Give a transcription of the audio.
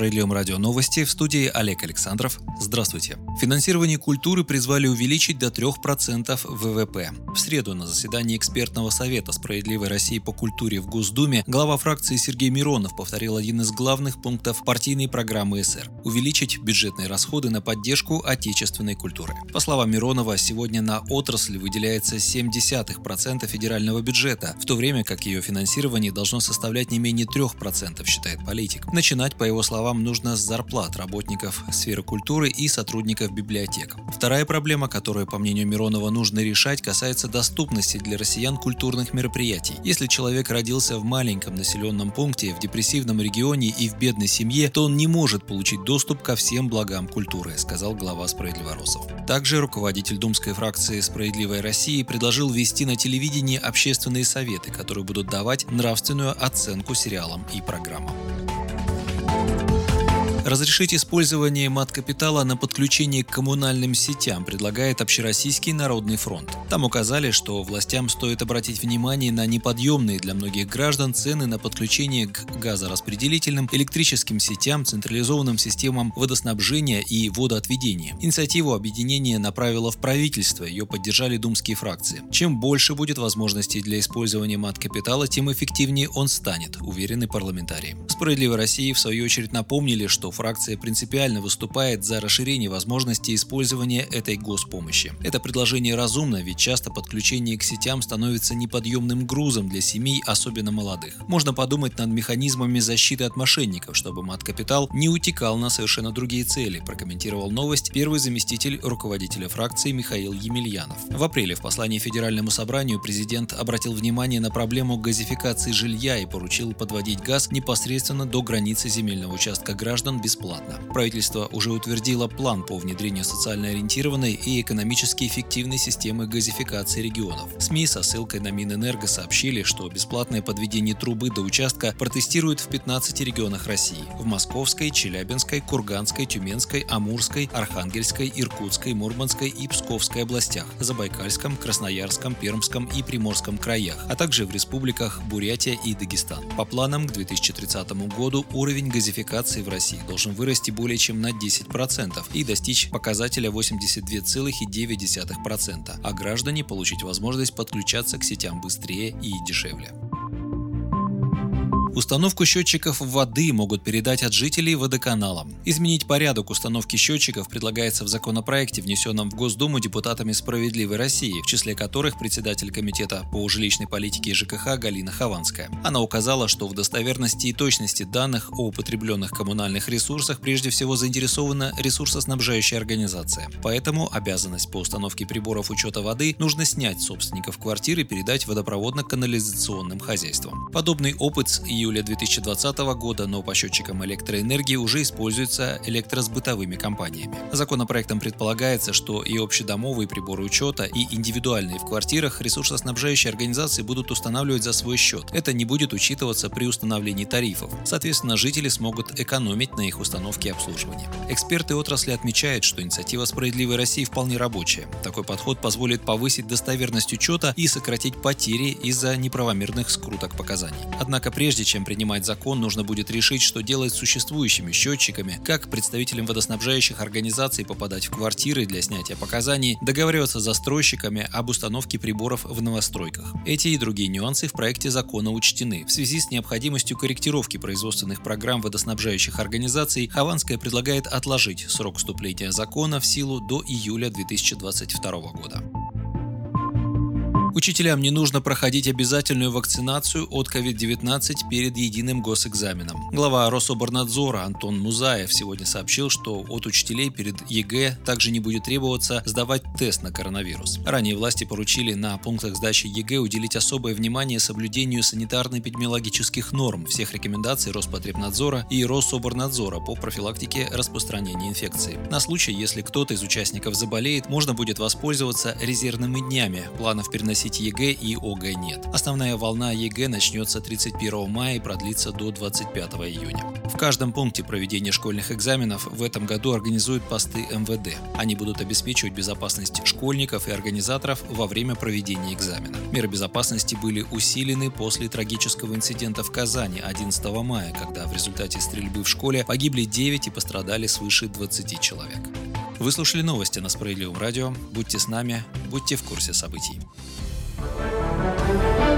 Справедливом радио новости в студии Олег Александров. Здравствуйте. Финансирование культуры призвали увеличить до 3% ВВП. В среду на заседании экспертного совета «Справедливой России по культуре» в Госдуме глава фракции Сергей Миронов повторил один из главных пунктов партийной программы СР – увеличить бюджетные расходы на поддержку отечественной культуры. По словам Миронова, сегодня на отрасль выделяется 0,7% федерального бюджета, в то время как ее финансирование должно составлять не менее 3%, считает политик. Начинать, по его его словам, нужно с зарплат работников сферы культуры и сотрудников библиотек. Вторая проблема, которую, по мнению Миронова, нужно решать, касается доступности для россиян культурных мероприятий. Если человек родился в маленьком населенном пункте, в депрессивном регионе и в бедной семье, то он не может получить доступ ко всем благам культуры, сказал глава «Справедливоросов». Также руководитель думской фракции «Справедливая Россия» предложил ввести на телевидении общественные советы, которые будут давать нравственную оценку сериалам и программам. Разрешить использование мат-капитала на подключение к коммунальным сетям предлагает Общероссийский народный фронт. Там указали, что властям стоит обратить внимание на неподъемные для многих граждан цены на подключение к газораспределительным, электрическим сетям, централизованным системам водоснабжения и водоотведения. Инициативу объединения направило в правительство, ее поддержали думские фракции. Чем больше будет возможностей для использования мат-капитала, тем эффективнее он станет, уверены парламентарии. Справедливой России в свою очередь напомнили, что фракция принципиально выступает за расширение возможностей использования этой госпомощи. Это предложение разумно, ведь часто подключение к сетям становится неподъемным грузом для семей, особенно молодых. Можно подумать над механизмами защиты от мошенников, чтобы мат-капитал не утекал на совершенно другие цели, прокомментировал новость первый заместитель руководителя фракции Михаил Емельянов. В апреле в послании Федеральному собранию президент обратил внимание на проблему газификации жилья и поручил подводить газ непосредственно до границы земельного участка граждан без бесплатно. Правительство уже утвердило план по внедрению социально ориентированной и экономически эффективной системы газификации регионов. СМИ со ссылкой на Минэнерго сообщили, что бесплатное подведение трубы до участка протестируют в 15 регионах России – в Московской, Челябинской, Курганской, Тюменской, Амурской, Архангельской, Иркутской, Мурманской и Псковской областях, Забайкальском, Красноярском, Пермском и Приморском краях, а также в республиках Бурятия и Дагестан. По планам к 2030 году уровень газификации в России должен должен вырасти более чем на 10% и достичь показателя 82,9%, а граждане получить возможность подключаться к сетям быстрее и дешевле. Установку счетчиков воды могут передать от жителей водоканалам. Изменить порядок установки счетчиков предлагается в законопроекте, внесенном в Госдуму депутатами «Справедливой России», в числе которых председатель Комитета по жилищной политике ЖКХ Галина Хованская. Она указала, что в достоверности и точности данных о употребленных коммунальных ресурсах прежде всего заинтересована ресурсоснабжающая организация. Поэтому обязанность по установке приборов учета воды нужно снять собственников квартиры и передать водопроводно-канализационным хозяйствам. Подобный опыт с июля 2020 года, но по счетчикам электроэнергии уже используются электросбытовыми компаниями. Законопроектом предполагается, что и общедомовые приборы учета, и индивидуальные в квартирах ресурсоснабжающие организации будут устанавливать за свой счет. Это не будет учитываться при установлении тарифов. Соответственно, жители смогут экономить на их установке и обслуживании. Эксперты отрасли отмечают, что инициатива «Справедливой России» вполне рабочая. Такой подход позволит повысить достоверность учета и сократить потери из-за неправомерных скруток показаний. Однако прежде чем принимать закон, нужно будет решить, что делать с существующими счетчиками, как представителям водоснабжающих организаций попадать в квартиры для снятия показаний, договариваться с застройщиками об установке приборов в новостройках. Эти и другие нюансы в проекте закона учтены. В связи с необходимостью корректировки производственных программ водоснабжающих организаций, Хованская предлагает отложить срок вступления закона в силу до июля 2022 года. Учителям не нужно проходить обязательную вакцинацию от COVID-19 перед единым госэкзаменом. Глава Рособорнадзора Антон Музаев сегодня сообщил, что от учителей перед ЕГЭ также не будет требоваться сдавать тест на коронавирус. Ранее власти поручили на пунктах сдачи ЕГЭ уделить особое внимание соблюдению санитарно-эпидемиологических норм, всех рекомендаций Роспотребнадзора и Рособорнадзора по профилактике распространения инфекции. На случай, если кто-то из участников заболеет, можно будет воспользоваться резервными днями планов переносения выносить ЕГЭ и ОГЭ нет. Основная волна ЕГЭ начнется 31 мая и продлится до 25 июня. В каждом пункте проведения школьных экзаменов в этом году организуют посты МВД. Они будут обеспечивать безопасность школьников и организаторов во время проведения экзамена. Меры безопасности были усилены после трагического инцидента в Казани 11 мая, когда в результате стрельбы в школе погибли 9 и пострадали свыше 20 человек. Вы слушали новости на Справедливом радио. Будьте с нами, будьте в курсе событий. Thank you.